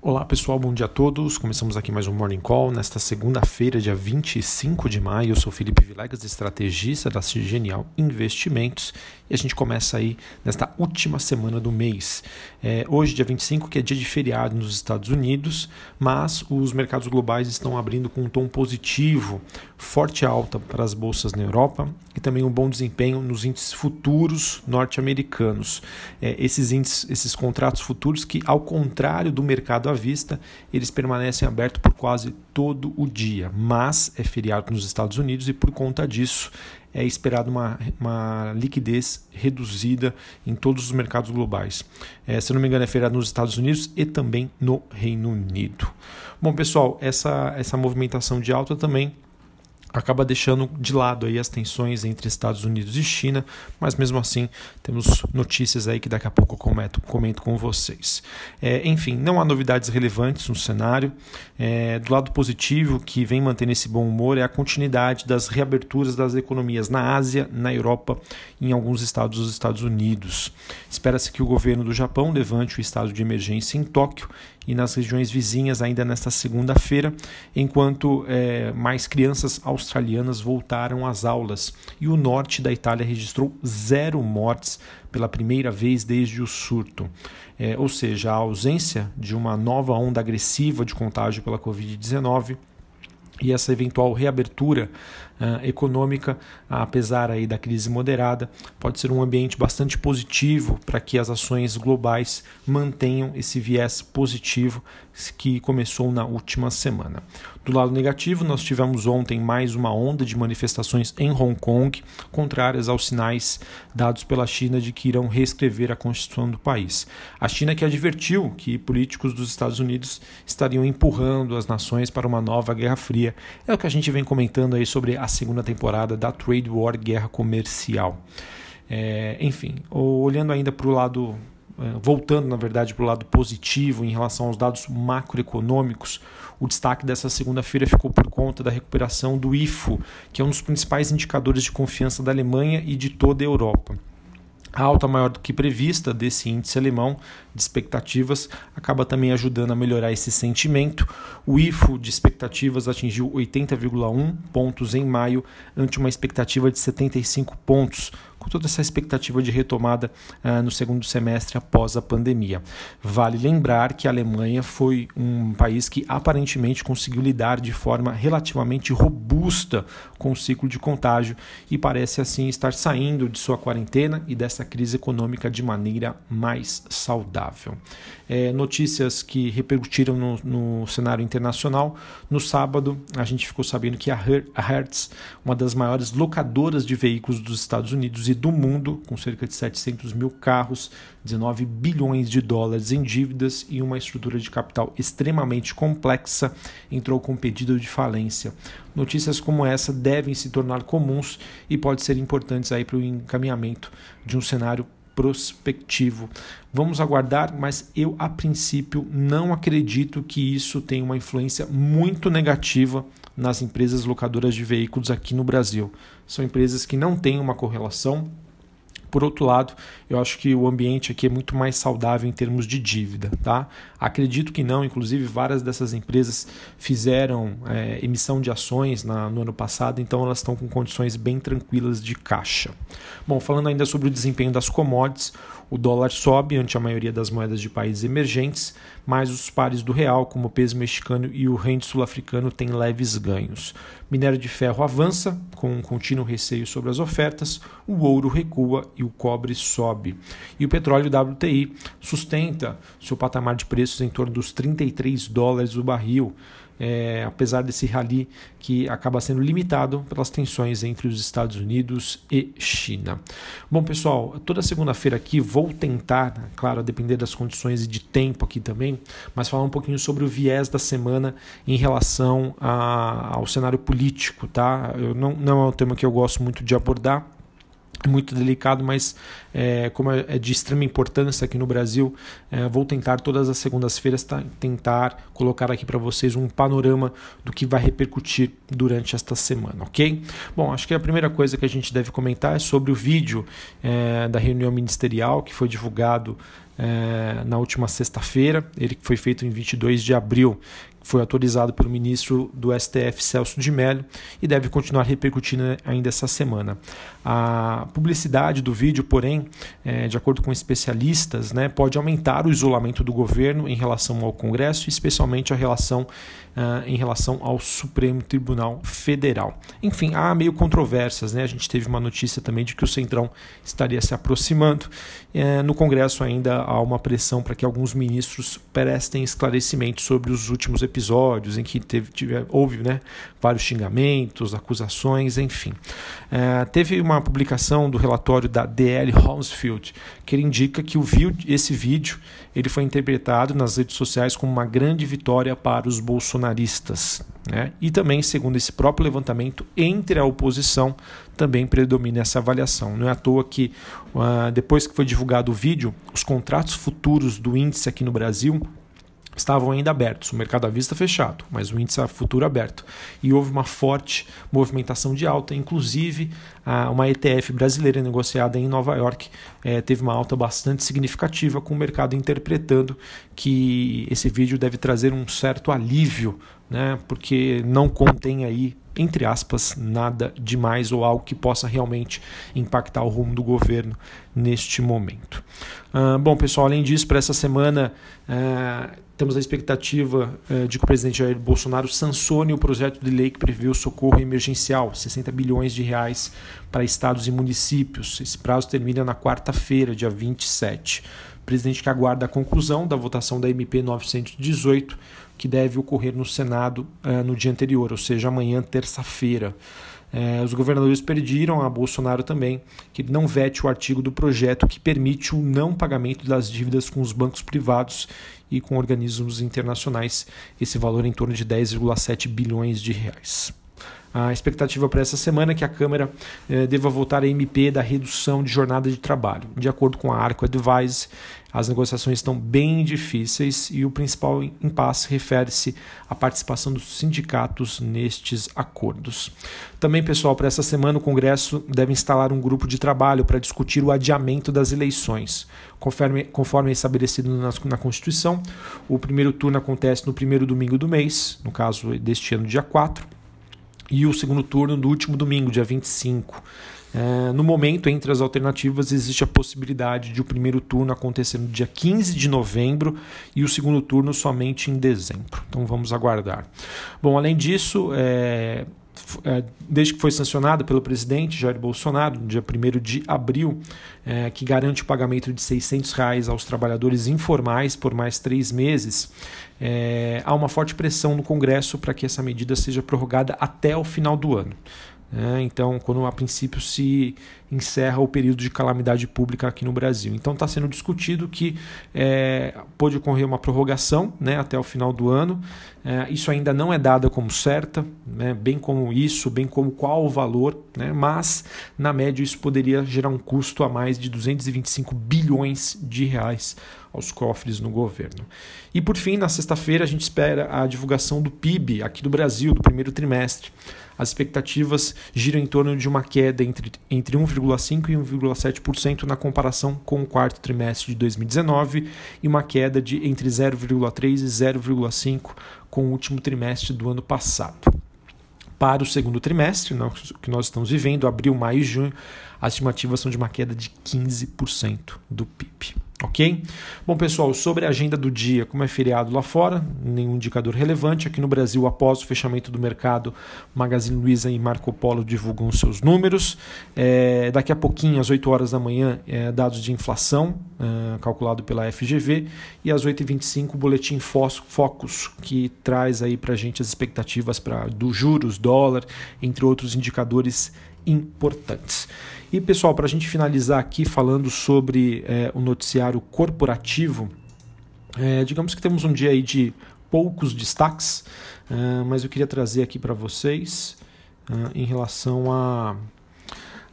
Olá pessoal, bom dia a todos. Começamos aqui mais um Morning Call nesta segunda-feira, dia 25 de maio. Eu sou Felipe Vilegas, estrategista da Genial Investimentos e a gente começa aí nesta última semana do mês. É, hoje, dia 25, que é dia de feriado nos Estados Unidos, mas os mercados globais estão abrindo com um tom positivo, forte alta para as bolsas na Europa e também um bom desempenho nos índices futuros norte-americanos. É, esses índices, esses contratos futuros que, ao contrário do mercado à vista, eles permanecem abertos por quase todo o dia, mas é feriado nos Estados Unidos e por conta disso é esperado uma, uma liquidez reduzida em todos os mercados globais. É, se não me engano, é feriado nos Estados Unidos e também no Reino Unido. Bom, pessoal, essa, essa movimentação de alta também acaba deixando de lado aí as tensões entre Estados Unidos e China, mas mesmo assim temos notícias aí que daqui a pouco eu comento, comento com vocês. É, enfim, não há novidades relevantes no cenário. É, do lado positivo, que vem mantendo esse bom humor, é a continuidade das reaberturas das economias na Ásia, na Europa e em alguns estados dos Estados Unidos. Espera-se que o governo do Japão levante o estado de emergência em Tóquio e nas regiões vizinhas ainda nesta segunda-feira, enquanto é, mais crianças australianas voltaram às aulas e o norte da Itália registrou zero mortes pela primeira vez desde o surto. É, ou seja, a ausência de uma nova onda agressiva de contágio pela Covid-19 e essa eventual reabertura uh, econômica, apesar aí da crise moderada, pode ser um ambiente bastante positivo para que as ações globais mantenham esse viés positivo que começou na última semana. Do lado negativo, nós tivemos ontem mais uma onda de manifestações em Hong Kong, contrárias aos sinais dados pela China de que irão reescrever a constituição do país. A China que advertiu que políticos dos Estados Unidos estariam empurrando as nações para uma nova guerra fria. É o que a gente vem comentando aí sobre a segunda temporada da Trade War, guerra comercial. É, enfim, olhando ainda para o lado voltando, na verdade, para o lado positivo em relação aos dados macroeconômicos, o destaque dessa segunda-feira ficou por conta da recuperação do IFO, que é um dos principais indicadores de confiança da Alemanha e de toda a Europa. A alta maior do que prevista desse índice alemão de expectativas acaba também ajudando a melhorar esse sentimento. O IFO de expectativas atingiu 80,1 pontos em maio, ante uma expectativa de 75 pontos com toda essa expectativa de retomada uh, no segundo semestre após a pandemia. Vale lembrar que a Alemanha foi um país que aparentemente conseguiu lidar de forma relativamente robusta com o ciclo de contágio e parece assim estar saindo de sua quarentena e dessa crise econômica de maneira mais saudável. É, notícias que repercutiram no, no, cenário internacional. No sábado, a gente ficou sabendo que a Hertz, uma das maiores locadoras de veículos dos Estados Unidos e do mundo, com cerca de 700 mil carros, 19 bilhões de dólares em dívidas e uma estrutura de capital extremamente complexa, entrou com pedido de falência. Notícias como essa devem se tornar comuns e podem ser importantes para o encaminhamento de um cenário prospectivo. Vamos aguardar, mas eu a princípio não acredito que isso tenha uma influência muito negativa nas empresas locadoras de veículos aqui no Brasil. São empresas que não têm uma correlação por outro lado, eu acho que o ambiente aqui é muito mais saudável em termos de dívida. Tá? Acredito que não, inclusive várias dessas empresas fizeram é, emissão de ações na, no ano passado, então elas estão com condições bem tranquilas de caixa. Bom, falando ainda sobre o desempenho das commodities, o dólar sobe ante a maioria das moedas de países emergentes, mas os pares do real, como o peso mexicano e o rende sul-africano, têm leves ganhos. Minério de ferro avança, com um contínuo receio sobre as ofertas, o ouro recua e o cobre sobe. E o petróleo WTI sustenta seu patamar de preços em torno dos 33 dólares o barril é, apesar desse rally que acaba sendo limitado pelas tensões entre os Estados Unidos e China. Bom, pessoal, toda segunda-feira aqui vou tentar, claro, a depender das condições e de tempo aqui também, mas falar um pouquinho sobre o viés da semana em relação a, ao cenário político, tá? Eu não, não é um tema que eu gosto muito de abordar muito delicado, mas é, como é, é de extrema importância aqui no Brasil, é, vou tentar todas as segundas-feiras tentar colocar aqui para vocês um panorama do que vai repercutir durante esta semana, ok? Bom, acho que a primeira coisa que a gente deve comentar é sobre o vídeo é, da reunião ministerial que foi divulgado é, na última sexta-feira. Ele foi feito em 22 de abril, foi autorizado pelo ministro do STF Celso de Mello e deve continuar repercutindo ainda essa semana. A publicidade do vídeo, porém, é, de acordo com especialistas, né, pode aumentar o isolamento do governo em relação ao Congresso, especialmente a relação uh, em relação ao Supremo Tribunal Federal. Enfim, há meio controvérsias, né? A gente teve uma notícia também de que o Centrão estaria se aproximando. Uh, no Congresso ainda há uma pressão para que alguns ministros prestem esclarecimentos sobre os últimos episódios em que teve, houve né, vários xingamentos, acusações, enfim. Uh, teve uma publicação do relatório da DL Holmesfield que indica que o esse vídeo ele foi interpretado nas redes sociais como uma grande vitória para os bolsonaristas. Né? E também, segundo esse próprio levantamento, entre a oposição também predomina essa avaliação. Não é à toa que, uh, depois que foi divulgado o vídeo, os contratos futuros do índice aqui no Brasil estavam ainda abertos, o mercado à vista fechado, mas o índice a futuro aberto. E houve uma forte movimentação de alta, inclusive uma ETF brasileira negociada em Nova York eh, teve uma alta bastante significativa, com o mercado interpretando que esse vídeo deve trazer um certo alívio, né, porque não contém aí entre aspas, nada demais ou algo que possa realmente impactar o rumo do governo neste momento. Uh, bom, pessoal, além disso, para essa semana uh, temos a expectativa uh, de que o presidente Jair Bolsonaro sancione o projeto de lei que prevê o socorro emergencial, 60 bilhões de reais para estados e municípios. Esse prazo termina na quarta-feira, dia 27. O presidente que aguarda a conclusão da votação da MP 918 que deve ocorrer no Senado uh, no dia anterior, ou seja, amanhã, terça-feira. Uh, os governadores pediram a Bolsonaro também que não vete o artigo do projeto que permite o não pagamento das dívidas com os bancos privados e com organismos internacionais, esse valor em torno de 10,7 bilhões de reais. A expectativa para essa semana é que a Câmara eh, deva votar a MP da redução de jornada de trabalho. De acordo com a Arco Advise, as negociações estão bem difíceis e o principal impasse refere-se à participação dos sindicatos nestes acordos. Também, pessoal, para essa semana o Congresso deve instalar um grupo de trabalho para discutir o adiamento das eleições. Conforme, conforme estabelecido na, na Constituição, o primeiro turno acontece no primeiro domingo do mês, no caso deste ano, dia 4 e o segundo turno no último domingo, dia 25. É, no momento, entre as alternativas, existe a possibilidade de o primeiro turno acontecer no dia 15 de novembro e o segundo turno somente em dezembro. Então vamos aguardar. Bom, além disso, é, é, desde que foi sancionado pelo presidente Jair Bolsonaro, no dia 1 de abril, é, que garante o pagamento de 600 reais aos trabalhadores informais por mais três meses, é, há uma forte pressão no Congresso para que essa medida seja prorrogada até o final do ano. É, então, quando a princípio se encerra o período de calamidade pública aqui no Brasil. Então, está sendo discutido que é, pode ocorrer uma prorrogação né, até o final do ano. É, isso ainda não é dada como certa, né, bem como isso, bem como qual o valor, né, mas na média isso poderia gerar um custo a mais de 225 bilhões de reais aos cofres no governo. E por fim, na sexta-feira, a gente espera a divulgação do PIB aqui do Brasil, do primeiro trimestre. As expectativas giram em torno de uma queda entre, entre 1,5% e 1,7% na comparação com o quarto trimestre de 2019 e uma queda de entre 0,3% e 0,5% com o último trimestre do ano passado. Para o segundo trimestre, que nós estamos vivendo, abril, maio e junho, as estimativas são de uma queda de 15% do PIB. Ok? Bom, pessoal, sobre a agenda do dia, como é feriado lá fora, nenhum indicador relevante. Aqui no Brasil, após o fechamento do mercado, Magazine Luiza e Marco Polo divulgam seus números. É, daqui a pouquinho, às 8 horas da manhã, é, dados de inflação, é, calculado pela FGV. E às 8h25, o boletim Focus, que traz aí para a gente as expectativas pra, do juros, dólar, entre outros indicadores importantes. E pessoal, para a gente finalizar aqui falando sobre é, o noticiário corporativo, é, digamos que temos um dia aí de poucos destaques, é, mas eu queria trazer aqui para vocês é, em relação a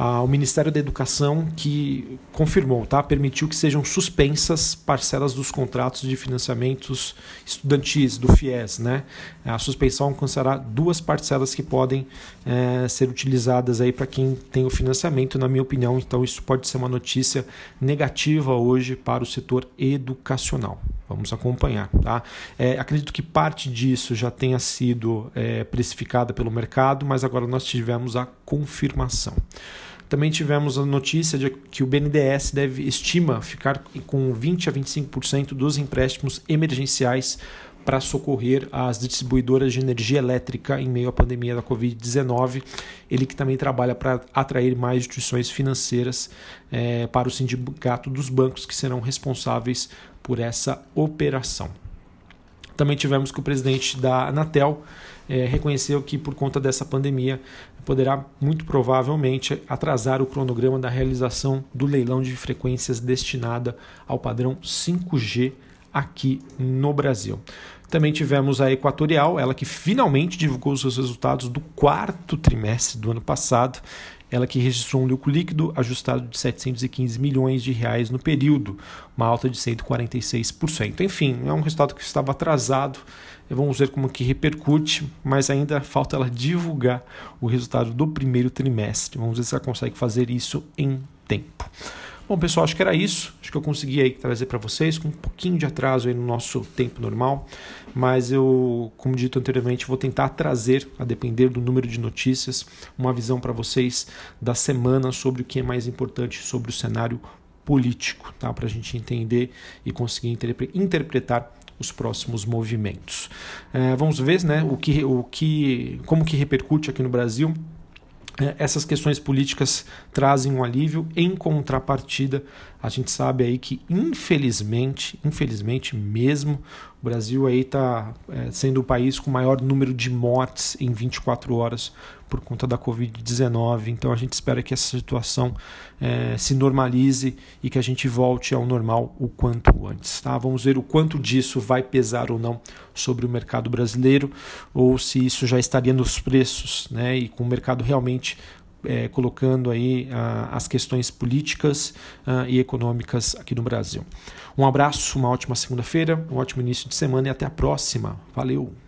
ah, o Ministério da Educação que confirmou, tá? permitiu que sejam suspensas parcelas dos contratos de financiamentos estudantis do FIES. Né? A suspensão alcançará duas parcelas que podem é, ser utilizadas para quem tem o financiamento, na minha opinião. Então, isso pode ser uma notícia negativa hoje para o setor educacional. Vamos acompanhar. Tá? É, acredito que parte disso já tenha sido é, precificada pelo mercado, mas agora nós tivemos a confirmação. Também tivemos a notícia de que o BNDES deve estima ficar com 20 a 25% dos empréstimos emergenciais para socorrer as distribuidoras de energia elétrica em meio à pandemia da Covid-19. Ele que também trabalha para atrair mais instituições financeiras é, para o sindicato dos bancos que serão responsáveis por essa operação. Também tivemos que o presidente da Anatel é, reconheceu que, por conta dessa pandemia, poderá muito provavelmente atrasar o cronograma da realização do leilão de frequências destinada ao padrão 5G aqui no Brasil. Também tivemos a Equatorial, ela que finalmente divulgou os seus resultados do quarto trimestre do ano passado ela que registrou um lucro líquido ajustado de 715 milhões de reais no período, uma alta de 146%. Enfim, é um resultado que estava atrasado. Vamos ver como que repercute, mas ainda falta ela divulgar o resultado do primeiro trimestre. Vamos ver se ela consegue fazer isso em tempo. Bom, pessoal, acho que era isso. Acho que eu consegui aí trazer para vocês com um pouquinho de atraso aí no nosso tempo normal, mas eu, como dito anteriormente, vou tentar trazer, a depender do número de notícias, uma visão para vocês da semana sobre o que é mais importante sobre o cenário político, tá? Para a gente entender e conseguir interpretar os próximos movimentos. É, vamos ver, né? O que, o que, como que repercute aqui no Brasil essas questões políticas trazem um alívio. Em contrapartida, a gente sabe aí que infelizmente, infelizmente mesmo, o Brasil aí está é, sendo o país com maior número de mortes em 24 horas por conta da Covid-19. Então a gente espera que essa situação é, se normalize e que a gente volte ao normal o quanto antes. Tá? Vamos ver o quanto disso vai pesar ou não sobre o mercado brasileiro ou se isso já estaria nos preços né? e com o mercado realmente é, colocando aí ah, as questões políticas ah, e econômicas aqui no Brasil. Um abraço, uma ótima segunda-feira, um ótimo início de semana e até a próxima. Valeu!